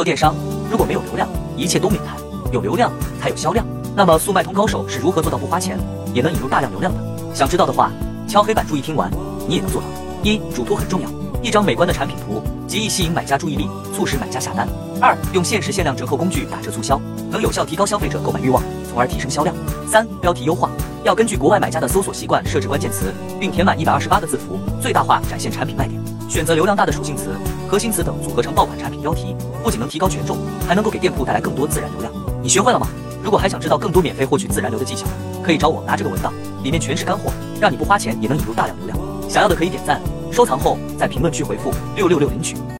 做电商如果没有流量，一切都免谈；有流量才有销量。那么速卖通高手是如何做到不花钱也能引入大量流量的？想知道的话，敲黑板注意听完，你也能做到。一、主图很重要，一张美观的产品图极易吸引买家注意力，促使买家下单。二、用限时限量折扣工具打折促销，能有效提高消费者购买欲望，从而提升销量。三、标题优化，要根据国外买家的搜索习惯设置关键词，并填满一百二十八个字符，最大化展现产品卖点。选择流量大的属性词、核心词等组合成爆款产品标题，不仅能提高权重，还能够给店铺带来更多自然流量。你学会了吗？如果还想知道更多免费获取自然流的技巧，可以找我拿这个文档，里面全是干货，让你不花钱也能引入大量流量。想要的可以点赞、收藏后，在评论区回复六六六领取。